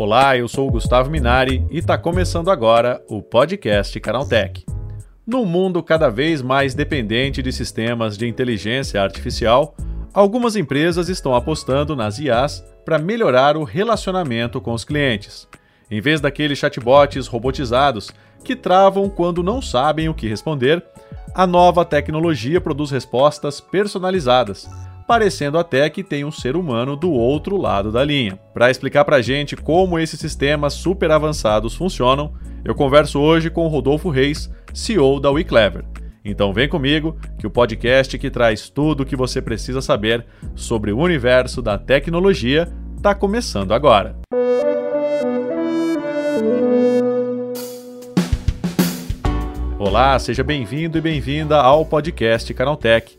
Olá, eu sou o Gustavo Minari e está começando agora o podcast Canaltech. Num mundo cada vez mais dependente de sistemas de inteligência artificial, algumas empresas estão apostando nas IAs para melhorar o relacionamento com os clientes. Em vez daqueles chatbots robotizados que travam quando não sabem o que responder, a nova tecnologia produz respostas personalizadas, parecendo até que tem um ser humano do outro lado da linha. Para explicar para gente como esses sistemas super avançados funcionam, eu converso hoje com Rodolfo Reis, CEO da WeClever. Então vem comigo que o podcast que traz tudo o que você precisa saber sobre o universo da tecnologia está começando agora. Olá, seja bem-vindo e bem-vinda ao podcast Canaltech,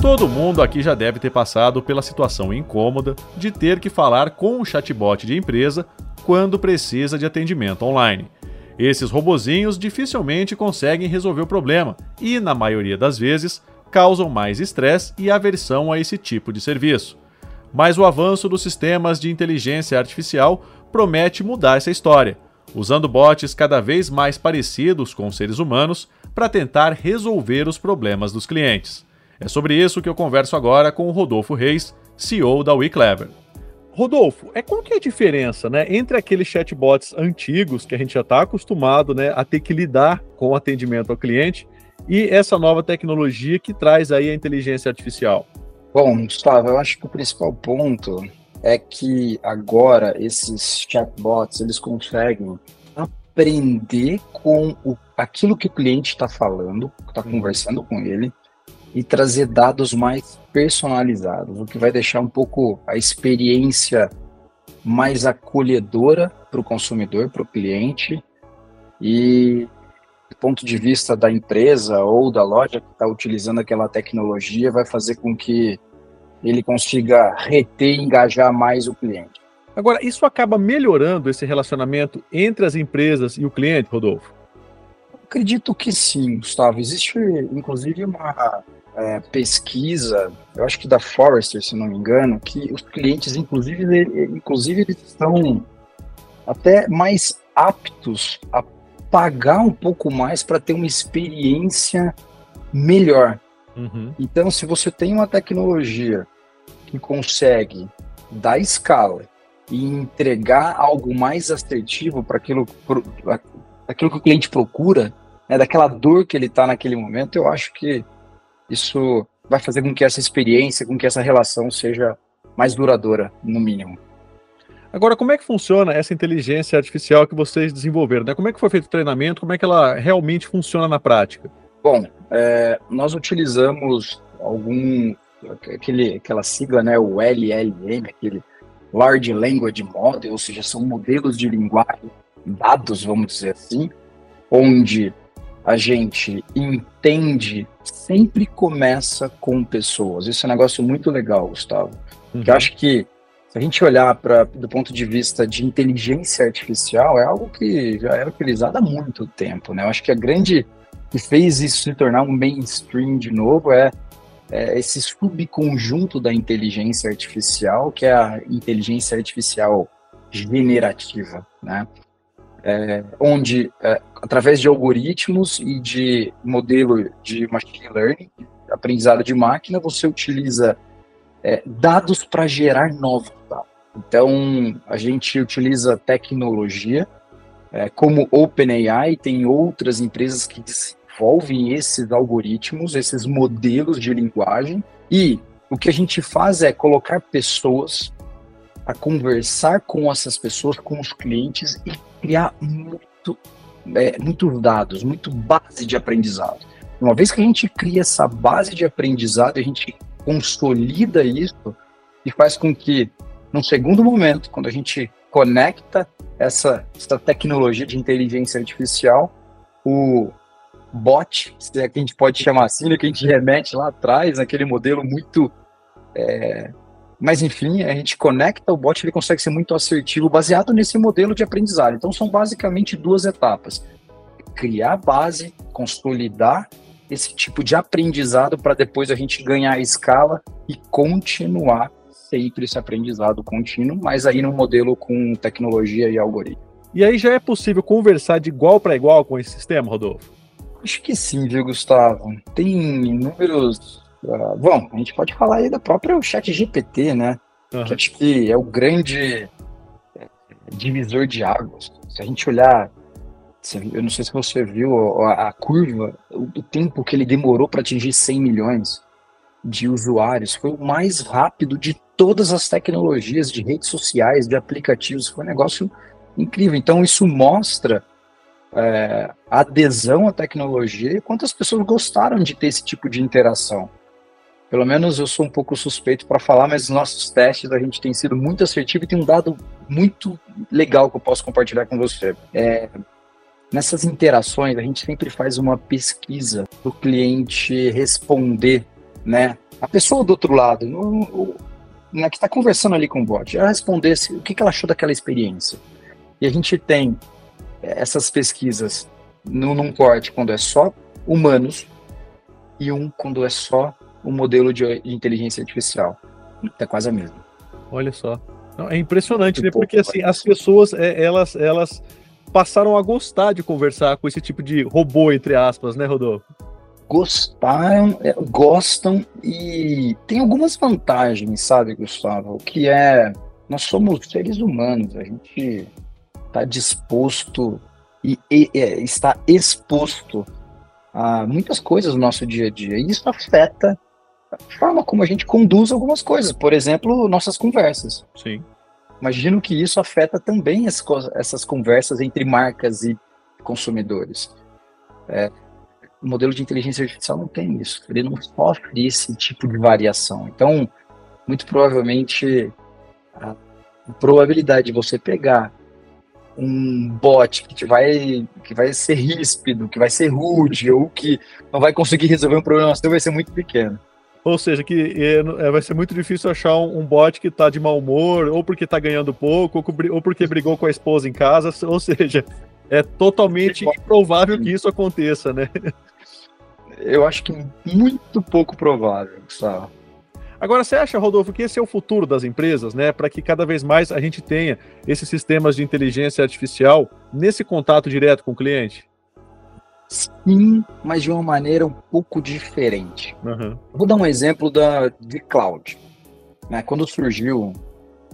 Todo mundo aqui já deve ter passado pela situação incômoda de ter que falar com um chatbot de empresa quando precisa de atendimento online. Esses robozinhos dificilmente conseguem resolver o problema e, na maioria das vezes, causam mais estresse e aversão a esse tipo de serviço. Mas o avanço dos sistemas de inteligência artificial promete mudar essa história, usando bots cada vez mais parecidos com seres humanos para tentar resolver os problemas dos clientes. É sobre isso que eu converso agora com o Rodolfo Reis, CEO da WeClever. Rodolfo, é qual que é a diferença, né, entre aqueles chatbots antigos que a gente já está acostumado, né, a ter que lidar com o atendimento ao cliente e essa nova tecnologia que traz aí a inteligência artificial? Bom, Gustavo, eu acho que o principal ponto é que agora esses chatbots eles conseguem aprender com o, aquilo que o cliente está falando, está conversando com ele, e trazer dados mais personalizados, o que vai deixar um pouco a experiência mais acolhedora para o consumidor, para o cliente, e do ponto de vista da empresa ou da loja que está utilizando aquela tecnologia, vai fazer com que ele consiga reter e engajar mais o cliente. Agora, isso acaba melhorando esse relacionamento entre as empresas e o cliente, Rodolfo? Acredito que sim, Gustavo. Existe, inclusive, uma é, pesquisa, eu acho que da Forrester, se não me engano, que os clientes, inclusive, inclusive eles estão até mais aptos a pagar um pouco mais para ter uma experiência melhor. Uhum. Então, se você tem uma tecnologia que consegue dar escala e entregar algo mais assertivo para aquilo, aquilo que o cliente procura, né, daquela dor que ele está naquele momento, eu acho que isso vai fazer com que essa experiência, com que essa relação seja mais duradoura, no mínimo. Agora, como é que funciona essa inteligência artificial que vocês desenvolveram? Né? Como é que foi feito o treinamento? Como é que ela realmente funciona na prática? Bom, é, nós utilizamos algum aquele, aquela sigla, né, o LLM, aquele Large Language Model, ou seja, são modelos de linguagem, dados, vamos dizer assim, onde a gente entende sempre começa com pessoas. Isso é um negócio muito legal, Gustavo. Uhum. eu acho que se a gente olhar para do ponto de vista de inteligência artificial, é algo que já era utilizado há muito tempo, né? Eu acho que a grande que fez isso se tornar um mainstream de novo é, é esse subconjunto da inteligência artificial, que é a inteligência artificial generativa, né? É, onde, é, através de algoritmos e de modelo de machine learning, aprendizado de máquina, você utiliza é, dados para gerar novos dados. Então, a gente utiliza tecnologia, é, como OpenAI, tem outras empresas que desenvolvem esses algoritmos, esses modelos de linguagem, e o que a gente faz é colocar pessoas a conversar com essas pessoas, com os clientes e criar muito, é, muitos dados, muito base de aprendizado. Uma vez que a gente cria essa base de aprendizado, a gente consolida isso e faz com que Num segundo momento, quando a gente conecta essa, essa tecnologia de inteligência artificial, o bot, se é que a gente pode chamar assim, né, que a gente remete lá atrás, naquele modelo muito. É... Mas enfim, a gente conecta o bot, ele consegue ser muito assertivo baseado nesse modelo de aprendizado. Então são basicamente duas etapas: criar a base, consolidar esse tipo de aprendizado para depois a gente ganhar escala e continuar sempre esse aprendizado contínuo, mas aí no modelo com tecnologia e algoritmo. E aí já é possível conversar de igual para igual com esse sistema, Rodolfo? Acho que sim, viu, Gustavo? Tem inúmeros. Uh, bom, a gente pode falar aí da própria chat GPT, né? Uhum. Que acho que é o grande é, divisor de águas. Se a gente olhar, eu não sei se você viu a, a curva, o, o tempo que ele demorou para atingir 100 milhões de usuários, foi o mais rápido de todas as tecnologias de redes sociais, de aplicativos, foi um negócio incrível. Então isso mostra é, adesão à tecnologia e quantas pessoas gostaram de ter esse tipo de interação. Pelo menos eu sou um pouco suspeito para falar, mas nossos testes a gente tem sido muito assertivo e tem um dado muito legal que eu posso compartilhar com você. É, nessas interações a gente sempre faz uma pesquisa para o cliente responder, né? A pessoa do outro lado, no, né, que está conversando ali com o bot, ela responder o que, que ela achou daquela experiência. E a gente tem essas pesquisas num, num corte quando é só humanos e um quando é só o modelo de, inteligência artificial. É quase a mesma. Olha só. Não, é impressionante, né? Porque assim, as pessoas, é, elas, elas passaram a gostar de conversar com esse tipo de robô, entre aspas, né, Rodolfo? Gostaram, é, gostam e tem algumas vantagens, sabe, Gustavo? Que é, nós somos seres humanos, a gente está disposto e, e, e, está exposto a muitas coisas no nosso dia a dia. E isso afeta forma como a gente conduz algumas coisas. Por exemplo, nossas conversas. Sim. Imagino que isso afeta também as, essas conversas entre marcas e consumidores. É, o modelo de inteligência artificial não tem isso. Ele não sofre esse tipo de variação. Então, muito provavelmente, a probabilidade de você pegar um bot que vai, que vai ser ríspido, que vai ser rude, ou que não vai conseguir resolver um problema seu, vai ser muito pequeno. Ou seja, que é, vai ser muito difícil achar um, um bot que está de mau humor, ou porque está ganhando pouco, ou porque brigou com a esposa em casa, ou seja, é totalmente improvável que isso aconteça, né? Eu acho que muito pouco provável, Gustavo. Agora, você acha, Rodolfo, que esse é o futuro das empresas, né? Para que cada vez mais a gente tenha esses sistemas de inteligência artificial nesse contato direto com o cliente? Sim, mas de uma maneira um pouco diferente. Uhum. Vou dar um exemplo da, de cloud. Né? Quando surgiu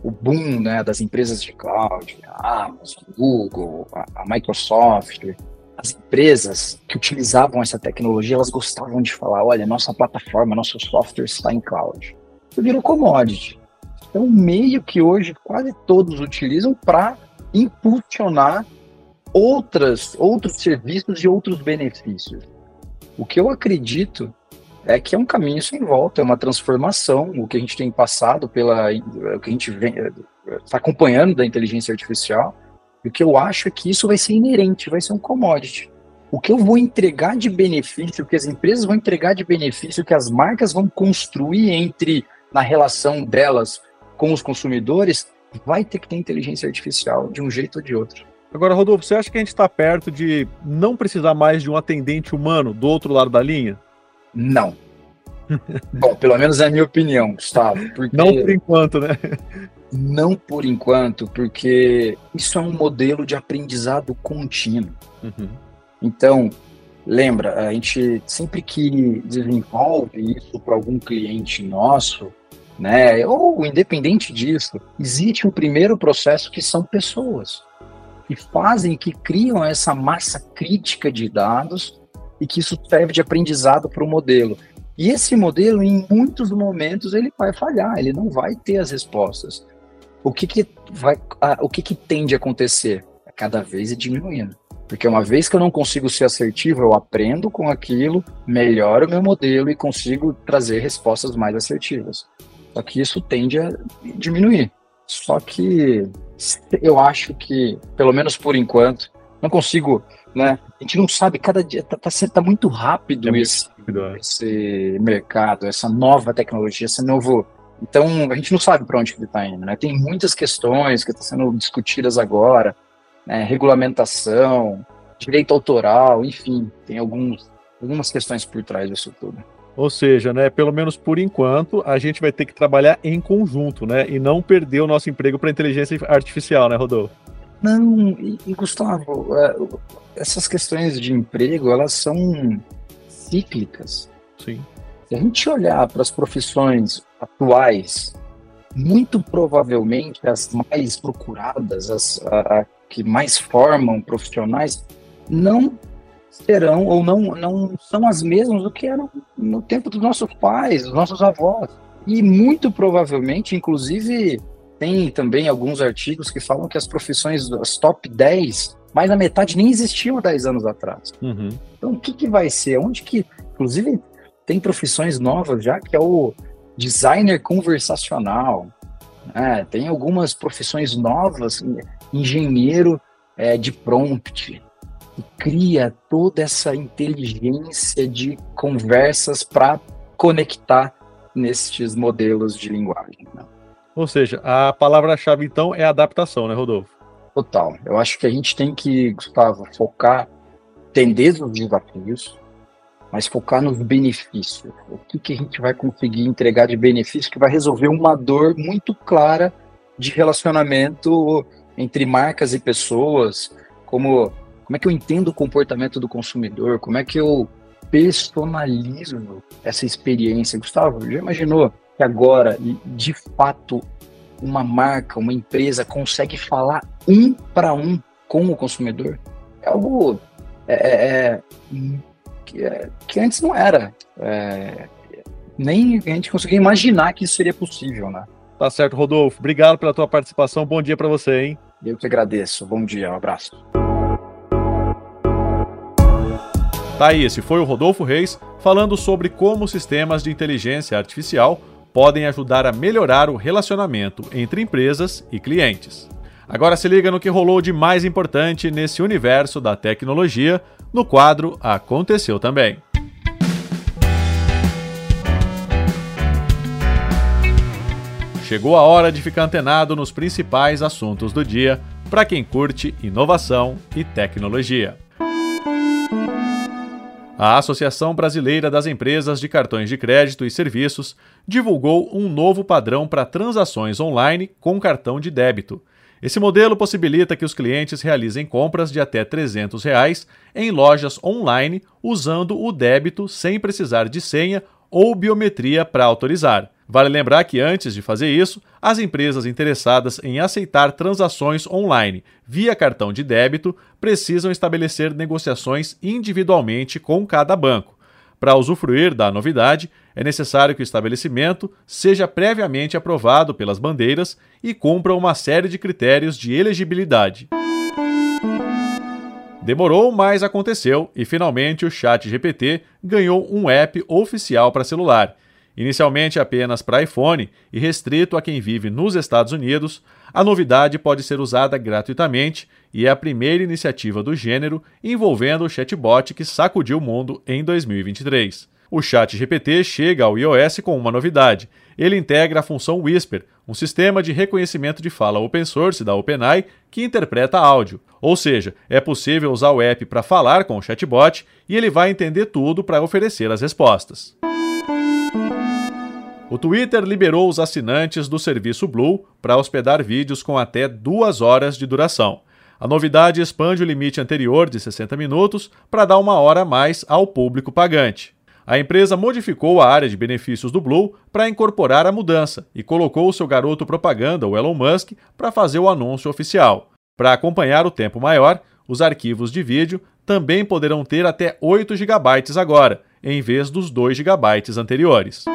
o boom né, das empresas de cloud, a Amazon, Google, a, a Microsoft, as empresas que utilizavam essa tecnologia, elas gostavam de falar, olha, nossa plataforma, nosso software está em cloud. Isso virou commodity. É um meio que hoje quase todos utilizam para impulsionar outras, outros serviços e outros benefícios. O que eu acredito é que é um caminho sem volta, é uma transformação, o que a gente tem passado pela, o que a gente está acompanhando da inteligência artificial, e o que eu acho é que isso vai ser inerente, vai ser um commodity. O que eu vou entregar de benefício, o que as empresas vão entregar de benefício, o que as marcas vão construir entre na relação delas com os consumidores, vai ter que ter inteligência artificial de um jeito ou de outro. Agora, Rodolfo, você acha que a gente está perto de não precisar mais de um atendente humano do outro lado da linha? Não. Bom, pelo menos é a minha opinião, Gustavo. Não por enquanto, né? Não por enquanto, porque isso é um modelo de aprendizado contínuo. Uhum. Então, lembra, a gente sempre que desenvolve isso para algum cliente nosso, né, ou independente disso, existe um primeiro processo que são pessoas que fazem, que criam essa massa crítica de dados e que isso serve de aprendizado para o modelo. E esse modelo, em muitos momentos, ele vai falhar, ele não vai ter as respostas o que que vai, o que que tende a acontecer? Cada vez é diminuindo. Porque uma vez que eu não consigo ser assertivo, eu aprendo com aquilo, melhoro meu modelo e consigo trazer respostas mais assertivas. Só que isso tende a diminuir. Só que eu acho que, pelo menos por enquanto, não consigo, né? A gente não sabe, cada dia tá, tá, tá muito rápido é esse, rápido, é. esse mercado, essa nova tecnologia, esse novo. Então, a gente não sabe para onde que ele está indo, né? Tem muitas questões que estão sendo discutidas agora, né? regulamentação, direito autoral, enfim, tem alguns, algumas questões por trás disso tudo. Ou seja, né, pelo menos por enquanto, a gente vai ter que trabalhar em conjunto, né, e não perder o nosso emprego para inteligência artificial, né, Rodolfo? Não, e, e Gustavo, é, essas questões de emprego, elas são cíclicas. Sim. Se a gente olhar para as profissões atuais, muito provavelmente as mais procuradas, as a, a que mais formam profissionais, não serão ou não, não são as mesmas do que eram no tempo dos nossos pais, dos nossos avós. E muito provavelmente, inclusive, tem também alguns artigos que falam que as profissões, as top 10, mais da metade nem existiam há 10 anos atrás. Uhum. Então, o que, que vai ser? Onde que, inclusive, tem profissões novas já, que é o designer conversacional, né? tem algumas profissões novas, engenheiro é, de prompt, que cria toda essa inteligência de conversas para conectar nestes modelos de linguagem. Né? Ou seja, a palavra-chave então é adaptação, né, Rodolfo? Total. Eu acho que a gente tem que, Gustavo, focar, entender os desafios, mas focar nos benefícios. O que, que a gente vai conseguir entregar de benefício que vai resolver uma dor muito clara de relacionamento entre marcas e pessoas, como como é que eu entendo o comportamento do consumidor? Como é que eu personalizo essa experiência? Gustavo, já imaginou que agora, de fato, uma marca, uma empresa consegue falar um para um com o consumidor? É algo é, é, é que, é, que, antes não era. É, nem a gente conseguia imaginar que isso seria possível, né? Tá certo, Rodolfo. Obrigado pela tua participação. Bom dia para você, hein? Eu que agradeço. Bom dia, um abraço. Tá aí, esse foi o Rodolfo Reis falando sobre como sistemas de inteligência artificial podem ajudar a melhorar o relacionamento entre empresas e clientes. Agora se liga no que rolou de mais importante nesse universo da tecnologia no quadro Aconteceu também. Chegou a hora de ficar antenado nos principais assuntos do dia para quem curte inovação e tecnologia. A Associação Brasileira das Empresas de Cartões de Crédito e Serviços divulgou um novo padrão para transações online com cartão de débito. Esse modelo possibilita que os clientes realizem compras de até 300 reais em lojas online usando o débito sem precisar de senha ou biometria para autorizar. Vale lembrar que antes de fazer isso, as empresas interessadas em aceitar transações online via cartão de débito precisam estabelecer negociações individualmente com cada banco. Para usufruir da novidade, é necessário que o estabelecimento seja previamente aprovado pelas bandeiras e cumpra uma série de critérios de elegibilidade. Demorou, mas aconteceu e finalmente o Chat GPT ganhou um app oficial para celular Inicialmente apenas para iPhone e restrito a quem vive nos Estados Unidos, a novidade pode ser usada gratuitamente e é a primeira iniciativa do gênero envolvendo o chatbot que sacudiu o mundo em 2023. O Chat GPT chega ao iOS com uma novidade. Ele integra a função Whisper, um sistema de reconhecimento de fala open source da OpenAI que interpreta áudio. Ou seja, é possível usar o app para falar com o chatbot e ele vai entender tudo para oferecer as respostas. O Twitter liberou os assinantes do serviço Blue para hospedar vídeos com até duas horas de duração. A novidade expande o limite anterior de 60 minutos para dar uma hora a mais ao público pagante. A empresa modificou a área de benefícios do Blue para incorporar a mudança e colocou seu garoto propaganda, o Elon Musk, para fazer o anúncio oficial. Para acompanhar o tempo maior, os arquivos de vídeo também poderão ter até 8 GB agora, em vez dos 2 GB anteriores.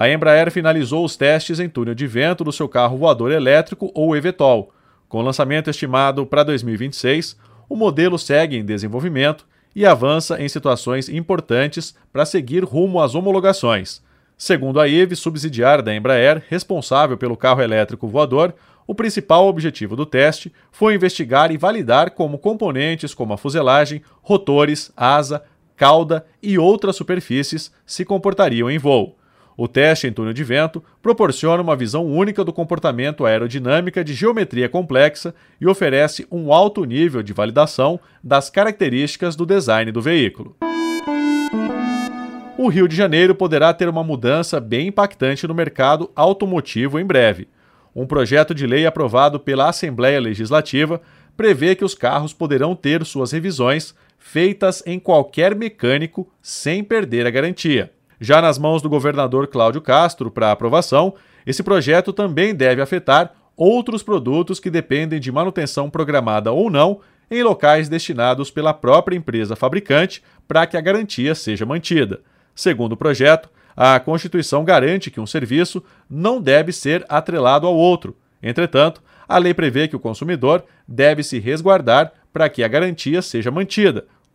A Embraer finalizou os testes em túnel de vento do seu carro voador elétrico ou eVTOL. Com lançamento estimado para 2026, o modelo segue em desenvolvimento e avança em situações importantes para seguir rumo às homologações. Segundo a IVE, subsidiária da Embraer, responsável pelo carro elétrico voador, o principal objetivo do teste foi investigar e validar como componentes como a fuselagem, rotores, asa, cauda e outras superfícies se comportariam em voo. O teste em túnel de vento proporciona uma visão única do comportamento aerodinâmica de geometria complexa e oferece um alto nível de validação das características do design do veículo. O Rio de Janeiro poderá ter uma mudança bem impactante no mercado automotivo em breve. Um projeto de lei aprovado pela Assembleia Legislativa prevê que os carros poderão ter suas revisões feitas em qualquer mecânico sem perder a garantia. Já nas mãos do governador Cláudio Castro para aprovação, esse projeto também deve afetar outros produtos que dependem de manutenção programada ou não em locais destinados pela própria empresa fabricante para que a garantia seja mantida. Segundo o projeto, a Constituição garante que um serviço não deve ser atrelado ao outro. Entretanto, a lei prevê que o consumidor deve se resguardar para que a garantia seja mantida,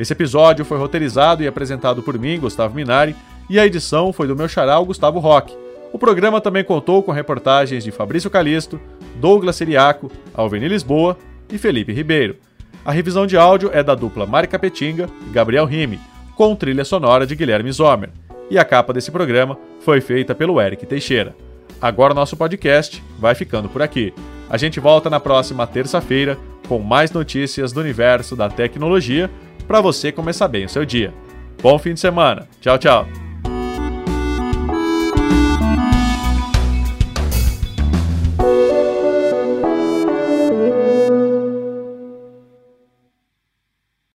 Esse episódio foi roteirizado e apresentado por mim, Gustavo Minari, e a edição foi do meu charal Gustavo Roque. O programa também contou com reportagens de Fabrício Calisto, Douglas Siriaco, Alveni Lisboa e Felipe Ribeiro. A revisão de áudio é da dupla Mari Capetinga e Gabriel Rime, com trilha sonora de Guilherme Zomer. E a capa desse programa foi feita pelo Eric Teixeira. Agora nosso podcast vai ficando por aqui. A gente volta na próxima terça-feira com mais notícias do universo da tecnologia para você começar bem o seu dia. Bom fim de semana. Tchau, tchau.